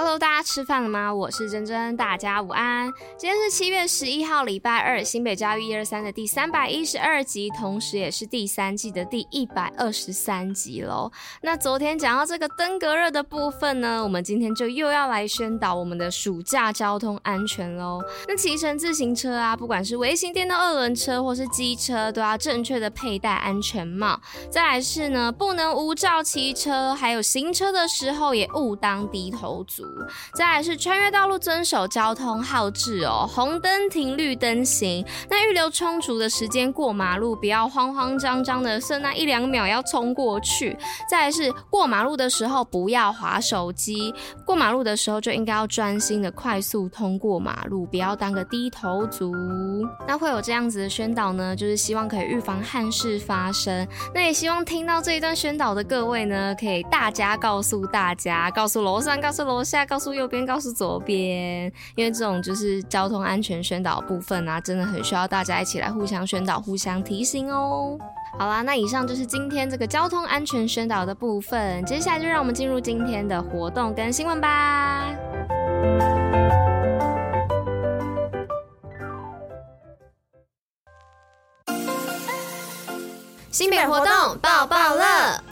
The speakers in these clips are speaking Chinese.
Hello，大家吃饭了吗？我是珍珍，大家午安。今天是七月十一号，礼拜二，新北教育一二三的第三百一十二集，同时也是第三季的第一百二十三集喽。那昨天讲到这个登革热的部分呢，我们今天就又要来宣导我们的暑假交通安全喽。那骑乘自行车啊，不管是微型电动二轮车或是机车，都要正确的佩戴安全帽。再来是呢，不能无照骑车，还有行车的时候也勿当低头族。再来是穿越道路遵守交通号志哦，红灯停，绿灯行。那预留充足的时间过马路，不要慌慌张张的剩那一两秒要冲过去。再来是过马路的时候不要划手机，过马路的时候就应该要专心的快速通过马路，不要当个低头族。那会有这样子的宣导呢，就是希望可以预防憾事发生。那也希望听到这一段宣导的各位呢，可以大家告诉大家，告诉楼上，告诉楼下，再告诉右边，告诉左边，因为这种就是交通安全宣导部分啊，真的很需要大家一起来互相宣导、互相提醒哦。好啦，那以上就是今天这个交通安全宣导的部分，接下来就让我们进入今天的活动跟新闻吧。新北活动报报乐。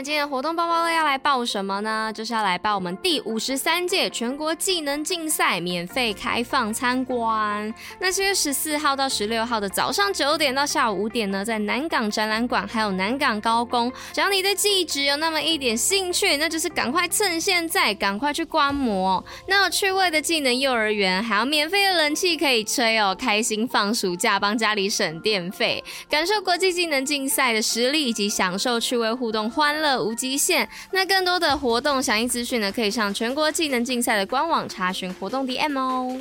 那今天的活动包包乐要来报什么呢？就是要来报我们第五十三届全国技能竞赛免费开放参观。那七月十四号到十六号的早上九点到下午五点呢，在南港展览馆还有南港高工，只要你对技职有那么一点兴趣，那就是赶快趁现在赶快去观摩。那有趣味的技能幼儿园，还有免费的冷气可以吹哦，开心放暑假，帮家里省电费，感受国际技能竞赛的实力，以及享受趣味互动欢乐。无极限。那更多的活动响应资讯呢，可以上全国技能竞赛的官网查询活动 DM 哦。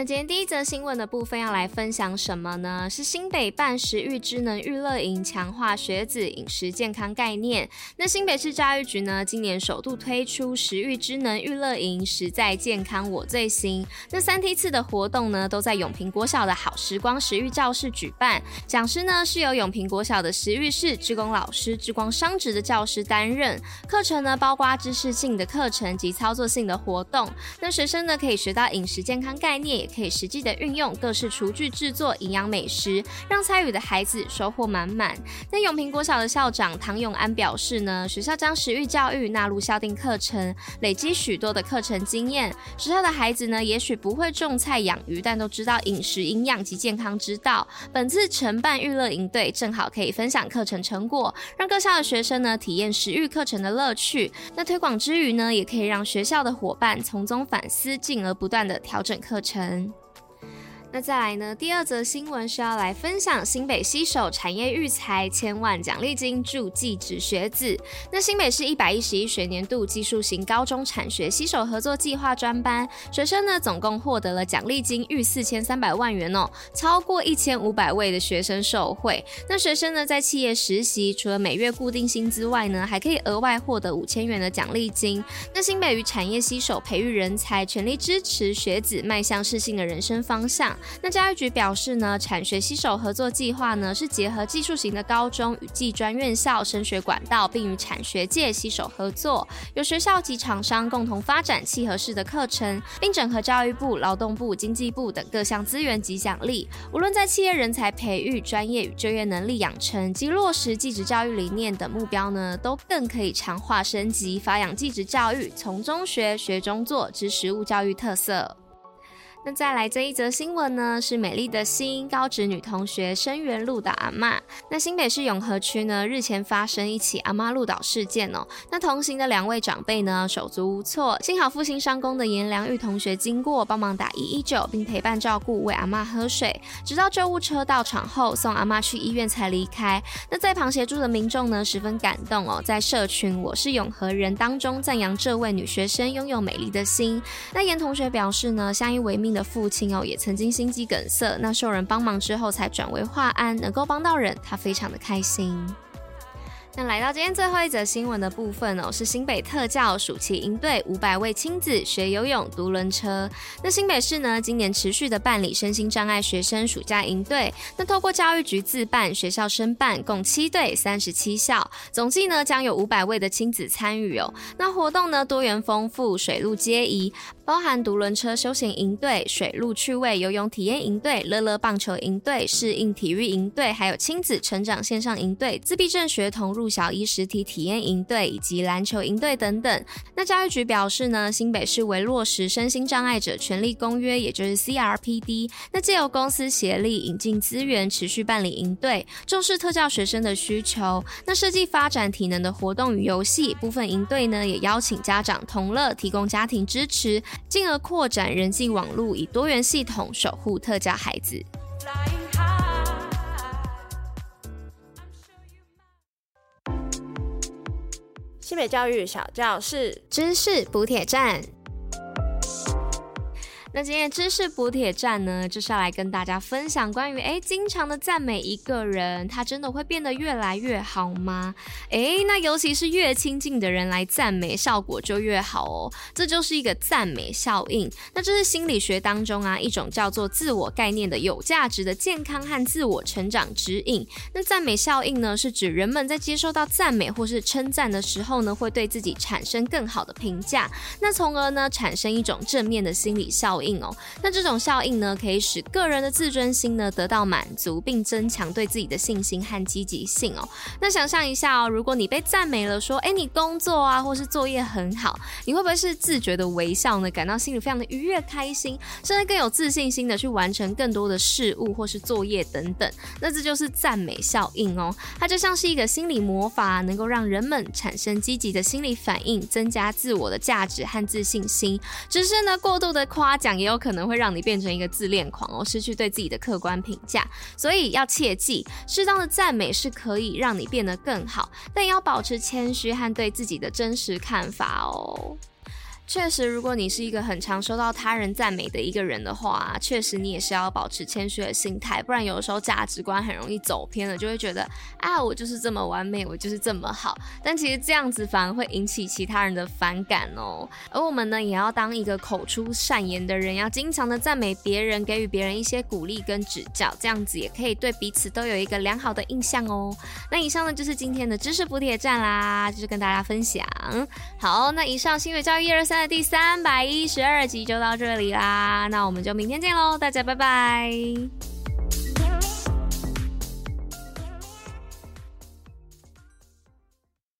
那今天第一则新闻的部分要来分享什么呢？是新北办食育知能育乐营，强化学子饮食健康概念。那新北市教育局呢，今年首度推出食育知能育乐营，食在健康我最行。那三梯次的活动呢，都在永平国小的好时光食育教室举办。讲师呢，是由永平国小的食育室职工老师、职工商职的教师担任。课程呢，包括知识性的课程及操作性的活动。那学生呢，可以学到饮食健康概念。可以实际的运用各式厨具制作营养美食，让参与的孩子收获满满。那永平国小的校长唐永安表示呢，学校将食育教育纳入校定课程，累积许多的课程经验。学校的孩子呢，也许不会种菜养鱼，但都知道饮食营养及健康之道。本次承办育乐营队，正好可以分享课程成果，让各校的学生呢体验食育课程的乐趣。那推广之余呢，也可以让学校的伙伴从中反思，进而不断的调整课程。那再来呢？第二则新闻是要来分享新北携手产业育才，千万奖励金助技职学子。那新北市一百一十一学年度技术型高中产学携手合作计划专班学生呢，总共获得了奖励金逾四千三百万元哦，超过一千五百位的学生受惠。那学生呢，在企业实习，除了每月固定薪资外呢，还可以额外获得五千元的奖励金。那新北与产业携手培育人才，全力支持学子迈向适性的人生方向。那教育局表示呢，产学携手合作计划呢，是结合技术型的高中与技专院校升学管道，并与产学界携手合作，由学校及厂商共同发展契合式的课程，并整合教育部、劳动部、经济部等各项资源及奖励，无论在企业人才培育、专业与就业能力养成及落实技职教育理念等目标呢，都更可以强化升级、发扬技职教育，从中学、学中做之实务教育特色。那再来这一则新闻呢，是美丽的心高职女同学声援鹿岛阿嬷。那新北市永和区呢，日前发生一起阿嬷鹿岛事件哦。那同行的两位长辈呢，手足无措，幸好复兴商工的颜良玉同学经过，帮忙打一一九，并陪伴照顾，喂阿嬷喝水，直到救护车到场后送阿嬷去医院才离开。那在旁协助的民众呢，十分感动哦，在社群我是永和人当中赞扬这位女学生拥有美丽的心。那颜同学表示呢，相依为命。的父亲哦，也曾经心肌梗塞，那受人帮忙之后才转为化安，能够帮到人，他非常的开心。那来到今天最后一则新闻的部分哦，是新北特教暑期营队五百位亲子学游泳、独轮车。那新北市呢，今年持续的办理身心障碍学生暑假营队，那透过教育局自办、学校申办，共七队三十七校，总计呢将有五百位的亲子参与哦。那活动呢多元丰富，水陆皆宜。包含独轮车休闲营队、水陆趣味游泳体验营队、乐乐棒球营队、适应体育营队，还有亲子成长线上营队、自闭症学童入小一实体体验营队以及篮球营队等等。那教育局表示呢，新北市为落实身心障碍者权利公约，也就是 CRPD，那借由公司协力引进资源，持续办理营队，重视特教学生的需求。那设计发展体能的活动与游戏，部分营队呢也邀请家长同乐，提供家庭支持。进而扩展人际网络，以多元系统守护特教孩子。新北教育小教室，知识补铁站。那今天知识补铁站呢，就是要来跟大家分享关于诶，经常的赞美一个人，他真的会变得越来越好吗？诶，那尤其是越亲近的人来赞美，效果就越好哦。这就是一个赞美效应。那这是心理学当中啊一种叫做自我概念的有价值的健康和自我成长指引。那赞美效应呢，是指人们在接受到赞美或是称赞的时候呢，会对自己产生更好的评价，那从而呢产生一种正面的心理效应。哦，那这种效应呢，可以使个人的自尊心呢得到满足，并增强对自己的信心和积极性哦。那想象一下哦，如果你被赞美了，说，哎，你工作啊或是作业很好，你会不会是自觉的微笑呢？感到心里非常的愉悦、开心，甚至更有自信心的去完成更多的事物或是作业等等。那这就是赞美效应哦，它就像是一个心理魔法，能够让人们产生积极的心理反应，增加自我的价值和自信心。只是呢，过度的夸奖。也有可能会让你变成一个自恋狂哦，失去对自己的客观评价。所以要切记，适当的赞美是可以让你变得更好，但也要保持谦虚和对自己的真实看法哦。确实，如果你是一个很常收到他人赞美的一个人的话，确实你也是要保持谦虚的心态，不然有的时候价值观很容易走偏了，就会觉得啊，我就是这么完美，我就是这么好。但其实这样子反而会引起其他人的反感哦。而我们呢，也要当一个口出善言的人，要经常的赞美别人，给予别人一些鼓励跟指教，这样子也可以对彼此都有一个良好的印象哦。那以上呢，就是今天的知识补帖站啦，就是跟大家分享。好，那以上新月教育一二三。那第三百一十二集就到这里啦，那我们就明天见喽，大家拜拜。